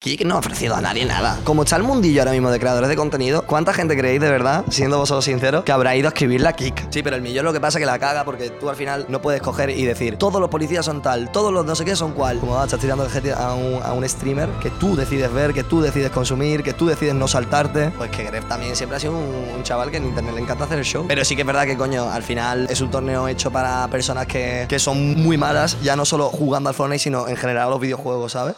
Kik no ha ofrecido a nadie nada. Como está el mundillo ahora mismo de creadores de contenido, ¿cuánta gente creéis de verdad, siendo vosotros sinceros, que habrá ido a escribirle a Kik? Sí, pero el millón lo que pasa es que la caga porque tú al final no puedes coger y decir todos los policías son tal, todos los no sé qué son cual. Como estás tirando a un, a un streamer que tú decides ver, que tú decides consumir, que tú decides no saltarte. Pues que Gref también siempre ha sido un, chaval que en internet le encanta hacer el show. Pero sí que es verdad que, coño, al final es un torneo hecho para personas que, que son muy malas, ya no solo jugando al Fortnite, sino en general los videojuegos, ¿sabes?